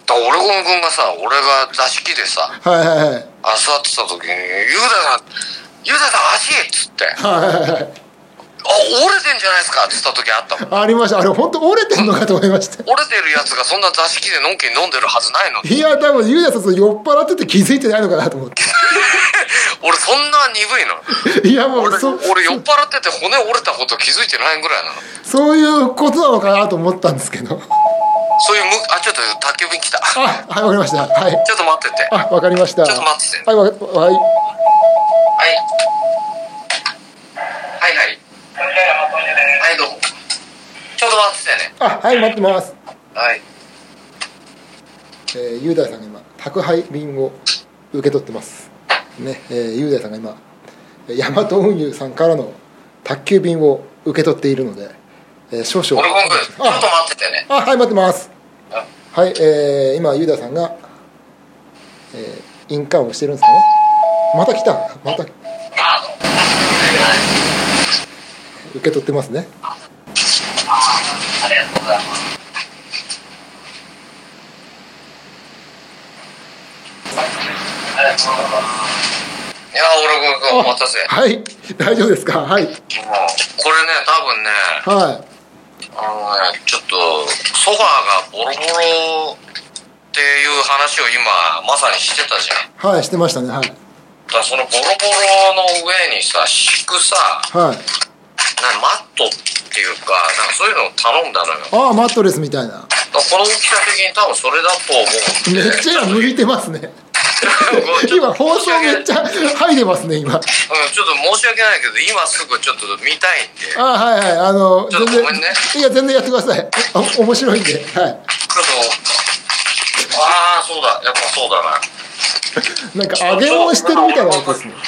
だからオレゴン君がさ俺が座敷でさはいはいはい。あ座ってた時に「雄大さん雄大さん足!」っつって。はいはいはい折れてんじゃないですかって言った時あったもん。ありました。あれ本当折れてんのかと思いました折れてるやつがそんな座敷でのんきに飲んでるはずないのに。いや多分ユダさん酔っ払ってて気づいてないのかなと思って。俺そんな鈍いの？いやもう俺そ俺酔っ払ってて骨折れたこと気づいてないぐらいなのそういうことなのかなと思ったんですけど。そういうむあちょっと宅急便来た。ちあはいわかりました。はい。ょっと待ってて。あわかりました。ちょっと待ってて。はいわかはい。はいはいはいはいどうも。ちょっと待っててね。あはい待ってます。はい。えー、雄大さんが今宅配便を受け取ってます。ねえー、雄大さんが今ヤマト運輸さんからの宅急便を受け取っているので、えー、少々。俺今度ちょっと待っててね。あはい待ってます。あ。はいえー、今雄大さんが、えー、印鑑をしてるんですかね。また来た。また。あ受け取ってますね。ありがとうございます。いや俺これお待たせ。はい。大丈夫ですか？はい。もうこれね多分ねはい。あのねちょっとソファーがボロボロっていう話を今まさにしてたじゃん。はいしてましたね。はい。だそのボロボロの上にさ敷くさはい。なマットっていうかなんかそういうのを頼んだのよ。ああマットレスみたいな。らこの大きさ的に多分それだと思うめっちゃ今向いてますね。今放送めっちゃ入ってますね今。うん、ちょっと申し訳ないけど今すぐちょっと見たいんで。ちょあはいはい。あのちょっと全然ごめんね。いや全然やってください。あ面白いんで。はい。っとああそうだ。やっぱそうだな。なんか揚げ物してるみたいなことですね。や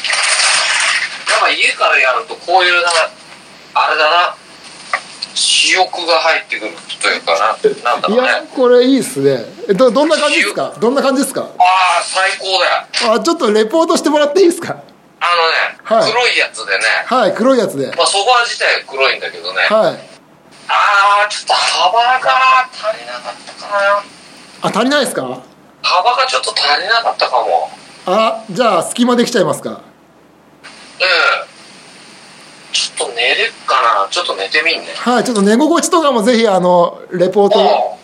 っぱ家からやるとこういうなあれだな。私欲が入ってくるというかな。なんだいろうね。やこれいいっすね。えどどんな感じですか？どんな感じですか？ああ最高だよ。あちょっとレポートしてもらっていいですか？あのね、はい。黒いやつでね。はい黒いやつで。まあソファー自体は黒いんだけどね。はい。ああちょっと幅が足りなかったかな。あ足りないですか？幅がちょっと足りなかったかも。あじゃあ隙間できちゃいますかうんちょっと寝れっかなちょっと寝てみんね。はいちょっと寝心地とかもぜひあのレポート。も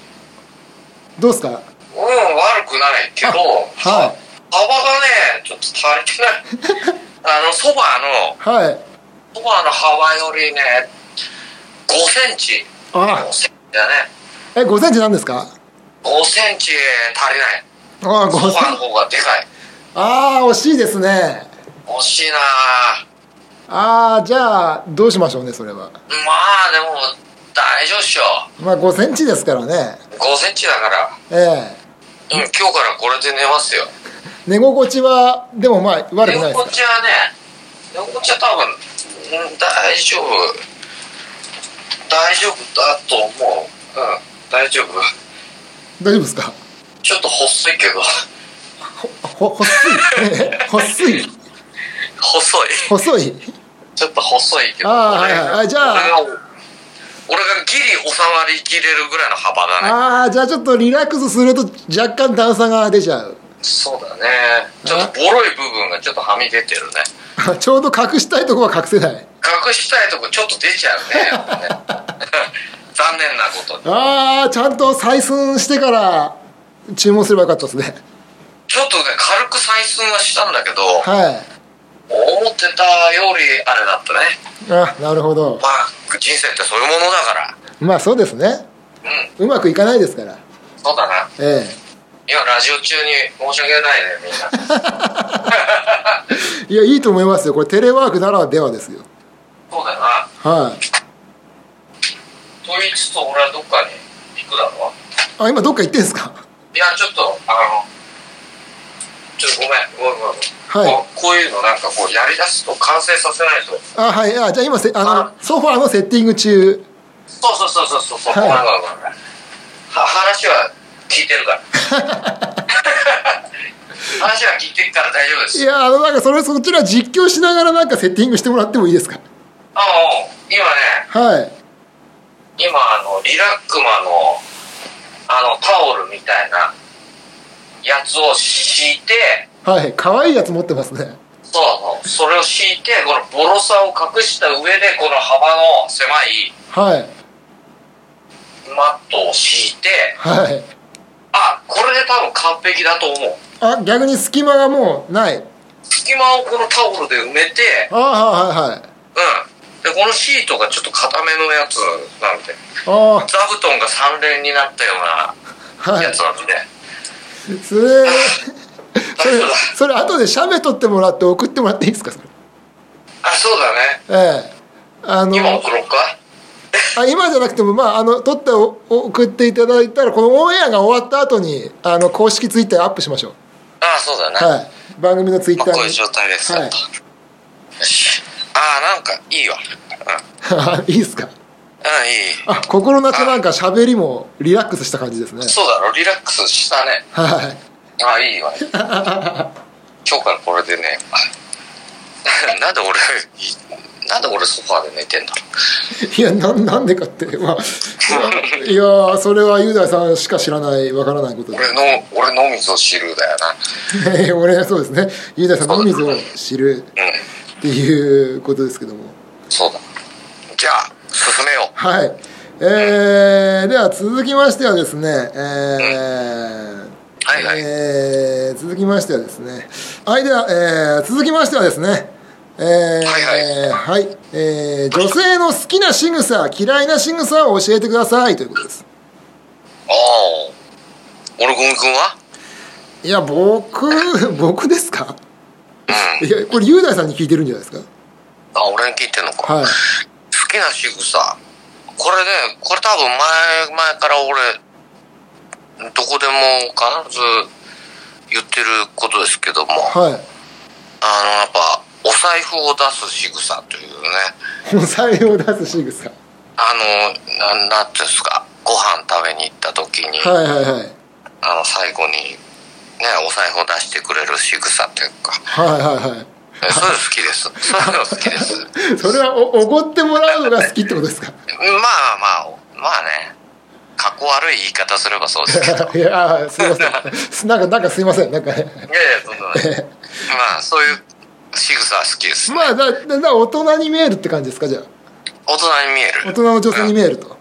どうですか？ううん悪くないけどはい。幅がねちょっと足りてない。あのソファーのはい。ソファーの幅よりね5センチ。あ。5センチだね。え5センチなんですか？5センチ足りない。あ5ソファーのセン方がでかい。ああ惜しいですね。惜しいなああじゃあどうしましょうねそれは。まあでも大丈夫っしょ。まあ5センチですからね。5センチだから。ええ。うん今日からこれで寝ますよ。寝心地はでもまあ悪くない寝です心地はね寝心地は多分うん大丈夫。大丈夫だと思う。うん大丈夫。大丈夫ですか？ちょっと細いけど。ほ細い？え細い？細い。細い？ちょっと細いけどあーはいはい。あじゃあ。俺がギリ収まりきれるぐらいの幅だね。ああじゃあちょっとリラックスすると若干段差が出ちゃう。そうだね。ちょっとボロい部分がちょっとはみ出てるね。あ ちょうど隠したいとこは隠せない。隠したいとこちょっと出ちゃうね 残念なことに。ああちゃんと採寸してから注文すればよかったですね。ちょっとね軽く採寸はしたんだけどは思ってたよりあれだったね。いあなるほど。まあ人生ってそういうものだから。まあそうですね。うん。うまくいかないですから。そうだな。え今ラジオ中に申し訳ないねみんな。え いやいいと思いますよ。これテレワークならではですよ。そうだよな。はい。と言いつつ俺はどっかに行くだろあ今どっか行ってんすか？いやちょっとあのちょっとごめんごめんごめん。はい。こういうのなんかこうやりだすと完成させないと。あはいあじゃあ今せあのあ。ソファーのセッティング中。そうそうそうそうそう。そう、はい。ごめんごめんごめん。は話は聞いてるから。話は聞いてるから大丈夫です。いやあのなんかそれそちら実況しながらなんかセッティングしてもらってもいいですか？あの今ね。はい。今あのリラックマのあのタオルみたいなやつを敷いてはい可愛いやつ持ってますね。そうそう。それを敷いて、このボロさを隠した上で、この幅の狭いはい。マットを敷いて、はい。あ、これで多分完璧だと思う。あ逆に隙間がもうない。隙間をこのタオルで埋めて、あはいはいはい。うん。で、このシートがちょっと硬めのやつなんで、あ座布団が3連になったようあなはい。やつなんで、それそれ。それ後で写メ撮ってもらって送ってもらっていいですか？それあ、そうだね。ええあの今送ろうか？あ今じゃなくてもまああの撮ってお送っていただいたらこのオンエアが終わった後にあの公式ツイッターアップしましょあ、そうだね。うはい番組のツイッまあ、ターにこういう状態ですよ、はいと。よし。あ、なんかいいわ。うん。いいですか？うん、いい。あ心なしなんか喋りもリラックスした感じですねそうだろ、リラックスしたね。はいあ、いいわ。今日からこれでね。なんで俺、いなんで俺ソファーで寝てんだろいやなんなんでかってまあいやそれは雄大さんしか知らないわからないことで俺の、俺のみぞ知るだよな。俺そうですね雄大さんのみぞ知るうん。っていうことですけどもそうだ。じゃあ、進めよう。はいえー、では続きましてはですねえーはいはい。えー続きましてはですねはいでは、えー続きましてはですねえーはいはいえー女性の好きな仕草嫌いな仕草を教えてくださいということですああ。俺ゴミくんは？いや僕 僕ですか？うん。いやこれ雄大さんに聞いてるんじゃないですか？あ、俺に聞いてんのか。はい好きな仕草。これね、これ多分前、前から俺、どこでも必ず言ってることですけども、はい。あの、やっぱ、お財布を出す仕草というね、お財布を出す仕草。あの、なん、なんていうんですか、ご飯食べに行った時に、はいはいはい。あの、最後に、ね、お財布を出してくれる仕草というか、はいはいはい。え そう好きです。そういうの好きです。それはおおごってもらうのが好きってことですか？まあまあ、まあね、かっこ悪い言い方すればそうですけど。いやあすいませんなんかなんかすいませんなんかねいやいや、そんな。まあ、そういう仕草は好きです。まあだだだ大人に見えるって感じですかじゃあ？大人に見える。大人の女性に見えると？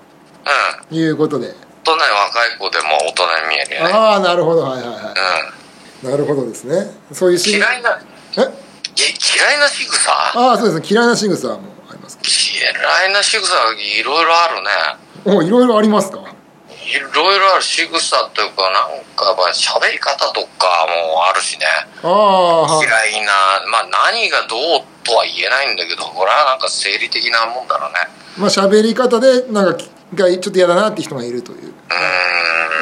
うん。いうことで大人に若い子でも大人に見えるよね。ああなるほどはいはいはういなるほどですねそういう嫌いな、え？い嫌いな仕草？ああそうですね嫌いな仕草もあります嫌いな仕草いろいろあるね。おいろいろありますか？いろいろある仕草というか、なんか、まあ、喋り方とかもあるしね。あ嫌いな、まあ、何がどうとは言えないんだけど、これはなんか生理的なもんだろうね。まあ喋り方でなんかきがちょっと嫌だなって人がいるというう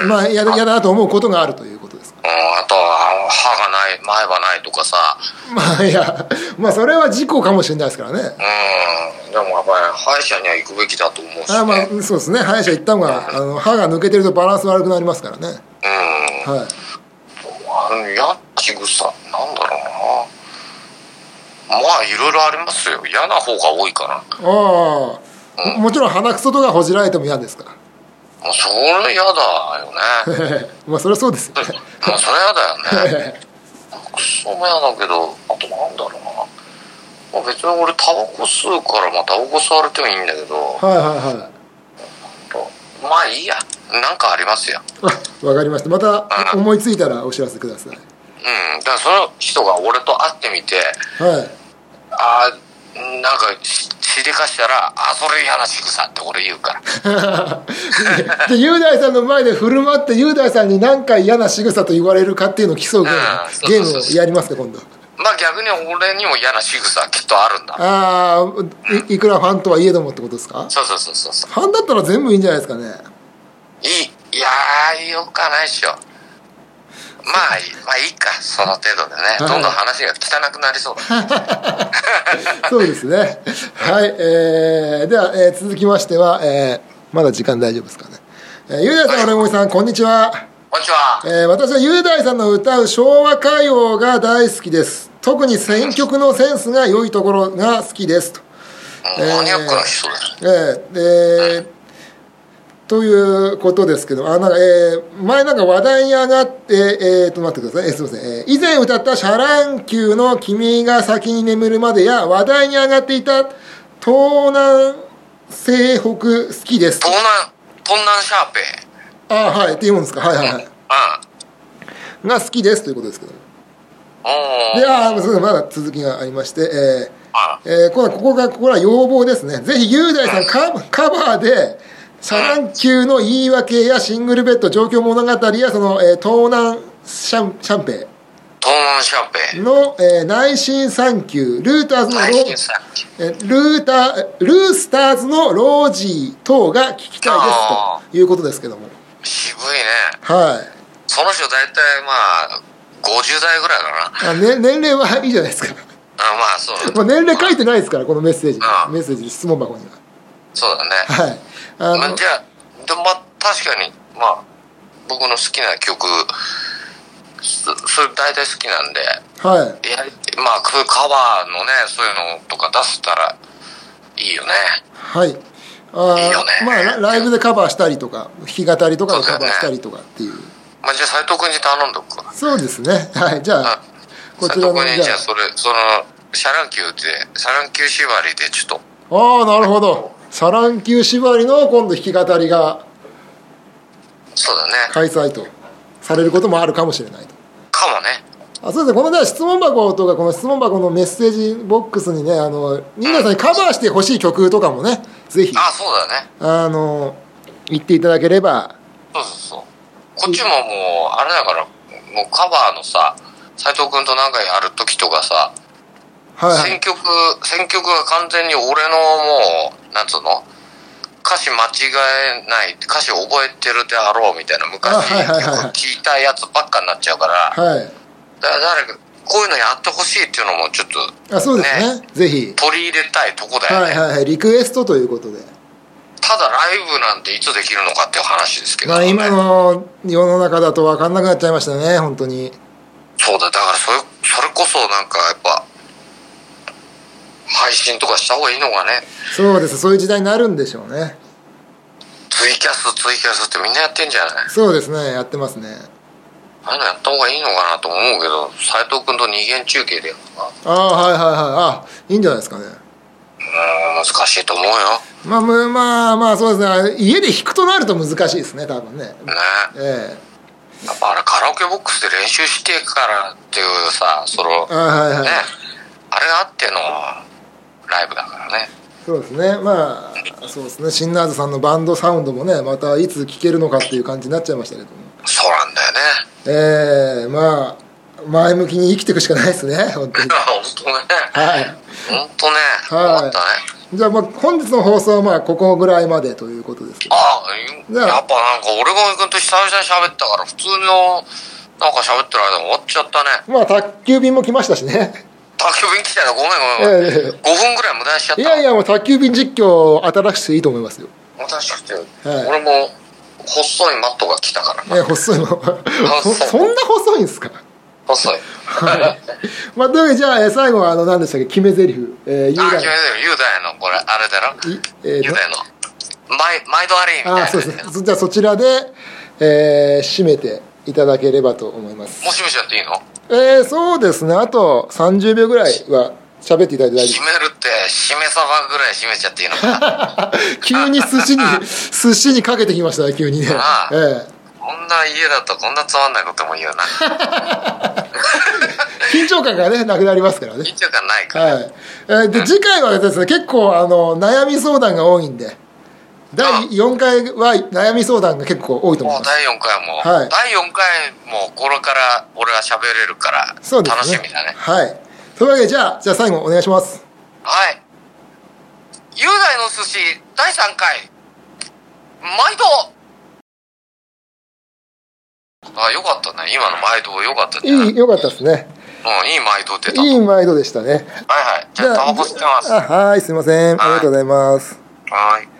ーん。まあ嫌だなと思うことがあるということあとは歯がない前歯ないとかさ。まあいやまあそれは事故かもしれないですからね。うん。でもやっぱり歯医者には行くべきだと思うし、ね、あまあそうですね。歯医者行った方があの歯が抜けてるとバランス悪くなりますからね。うん。はい。あの嫌な仕草なんだろうな。まあいろいろありますよ。嫌な方が多いかな。ああ。ももちろん鼻くそとかほじられても嫌ですか？もうそれ嫌だよね。まあそれはそうです。よねもうそれ嫌だよね。クソも嫌だけどあとなんだろうな。まあ別に俺タバコ吸うからまあタバコ吸われてもいいんだけど。はいはいはい。まあいいや。なんかありますよ。あわかりました。また思いついたらお知らせください。うん、だからその人が俺と会ってみて、はい。あーなんかししでかしたら、あ、それ嫌な仕草って俺言うから。で雄大さんの前で振る舞って雄大さんに何回嫌な仕草と言われるかっていうのを競うゲームをやりますか今度まあ逆に俺にも嫌な仕草はきっとあるんだ。ああいいくらファンとはいえどもってことですか？そうそうそうそうそう。ファンだったら全部いいんじゃないですかねいい、いやー、よかないっしょ。まあいい、まあいいか、その程度でね。はいどんどん話が汚くなりそうだ。そうですねはいえー、では、えー続きましては、えーまだ時間大丈夫ですかね、えー、雄大さん、俺森さんこんにちはこんにちは。えー私は雄大さんの歌う昭和歌謡が大好きです特に選曲のセンスが良いところが好きですと、マニアックな人だよ。えーでということですけど、あなんか、えー前なんか話題に上がって、えー、と、待ってください、えーすみません、えー以前歌ったシャ乱Qの君が先に眠るまでや、話題に上がっていた東南西北好きです。東南、東南シャーペあはい、っていうもんですか、はいはいはい。うん。が好きですということですけど。おあーそうですまだ続きがありまして、えーあえー、ここがここら要望ですね。ぜひ雄大さんカカバーでシャラン級の言い訳やシングルベッド状況物語やその、えー東南シャンシャンペ東南シャーペイ。の、えー内心3級ルーターズのロールータールースターズのロージー等が聞きたいですあということですけども。渋いね。はい。その人大体まあ、50代ぐらいかな。あ、ね、年齢はいいじゃないですか、あまあそう。まあ、年齢書いてないですからこのメッセージ。にあメッセージ質問箱にそうだね。ははいあのまあ、じゃあ、でもまあ確かに、まあ、僕の好きな曲、そそれ大体好きなんで、はい。やりまあ、そういうカバーのね、そういうのとか出せたらいいよね。はい。あーいいよね。まあラライブでカバーしたりとか弾き語りとかでカバーしたりとかっていう。まあ、じゃあ斎藤君に頼んどくわ。そうですね。はい。じゃあこちらのじゃじゃあそれ、その、シャ乱Qで、シャ乱Q縛りでちょっと、あああなるほどシャ乱Q縛りの今度弾き語りがそうだね。開催とされることもあるかもしれないとかもね。あそうですねこのじゃあ質問箱とかこの質問箱のメッセージボックスにねあのニーナさんにカバーしてほしい曲とかもねぜひあ、そうだね。あの言っていただければそうそうそう。こっちももう、あれだから、もうカバーのさ、斎藤君となんかやるときとかさ、はいはい。選曲、選曲が完全に俺のもう、なんつうの？歌詞間違えない、歌詞覚えてるであろうみたいな昔あはいはいはい。はい聞いたやつばっかになっちゃうから、はい。だから誰かこういうのやってほしいっていうのもちょっとあそうですね。ぜひ。取り入れたいとこだよね。はいはいはい。リクエストということで。ただライブなんていつできるのかっていう話ですけど、まあ今の世の中だと分かんなくなっちゃいましたね本当に。そうだ、だからそれ、それこそなんかやっぱ、配信とかした方がいいのかね。そうです。そういう時代になるんでしょうね。ツイキャス、ツイキャスってみんなやってんじゃない？そうですね。やってますね。ああいうのやった方がいいのかなと思うけど、斎藤君と二元中継でやるのか。ああはいはいはい。あいいんじゃないですかね。うーん、難しいと思うよ。まあむまあまあそうですね。家で弾くとなると難しいですね多分ね。ね。えやっぱあれカラオケボックスで練習してからっていうさ、その、えあはいはい、ね、あれがあってのライブだからね。そうですねまあそうですねシンナーズさんのバンドサウンドもねまたいつ聴けるのかっていう感じになっちゃいましたけどもそうなんだよね。ええまあ前向きに生きていくしかないですね 本当に本当ね。はい本当ね。はいね。じゃあまあ本日の放送はまあここぐらいまでということですけどああやっぱなんか俺が君と久々に喋ったから普通のなんか喋ってる間終わっちゃったね。まあ宅急便も来ましたしね宅急便来たよ。ごめんごめん。ええ5分ぐらい無駄にしちゃった。いやいやもう宅急便実況新しくていいと思いますよ私くて、はい俺も細いマットが来たからな。え細いのそ そんな細いんですか？細い。はいまあというわけでじゃあえー最後はあの何でしたっけ？決め台詞えー、雄あ、大決めてる。雄大の、これ、あれだろいえー雄大の。毎毎度ありみたいな。あそうですねじゃあそちらで、えー締めていただければと思いますもしもしやっていいの？えー、そうですね。あと30秒ぐらいは喋っていただいて大丈締めるって、締めサバぐらい締めちゃっていいのか 急に寿司に寿司にかけてきましたね急にね。ああ。えこんな家だとこんなつまんないことも言うな。え 緊張感がねなくなりますからね。緊張感ないから。はい、えーで次回はですね結構あの悩み相談が多いんで第4回は悩み相談が結構多いと思います。もう第4回も、はい。第4回もこれから俺は喋れるからそうですね。楽しみだね。はい。というわけでじゃあじゃあ最後お願いします。はい。雄大の寿司第3回。毎度。あよかったね。今の毎度よかったねいいよかったですね。うんいい毎度出たはいいい毎度でしたね。はい。じゃあタバコ吸ってます。あはいすいません。ありがとうございます。はい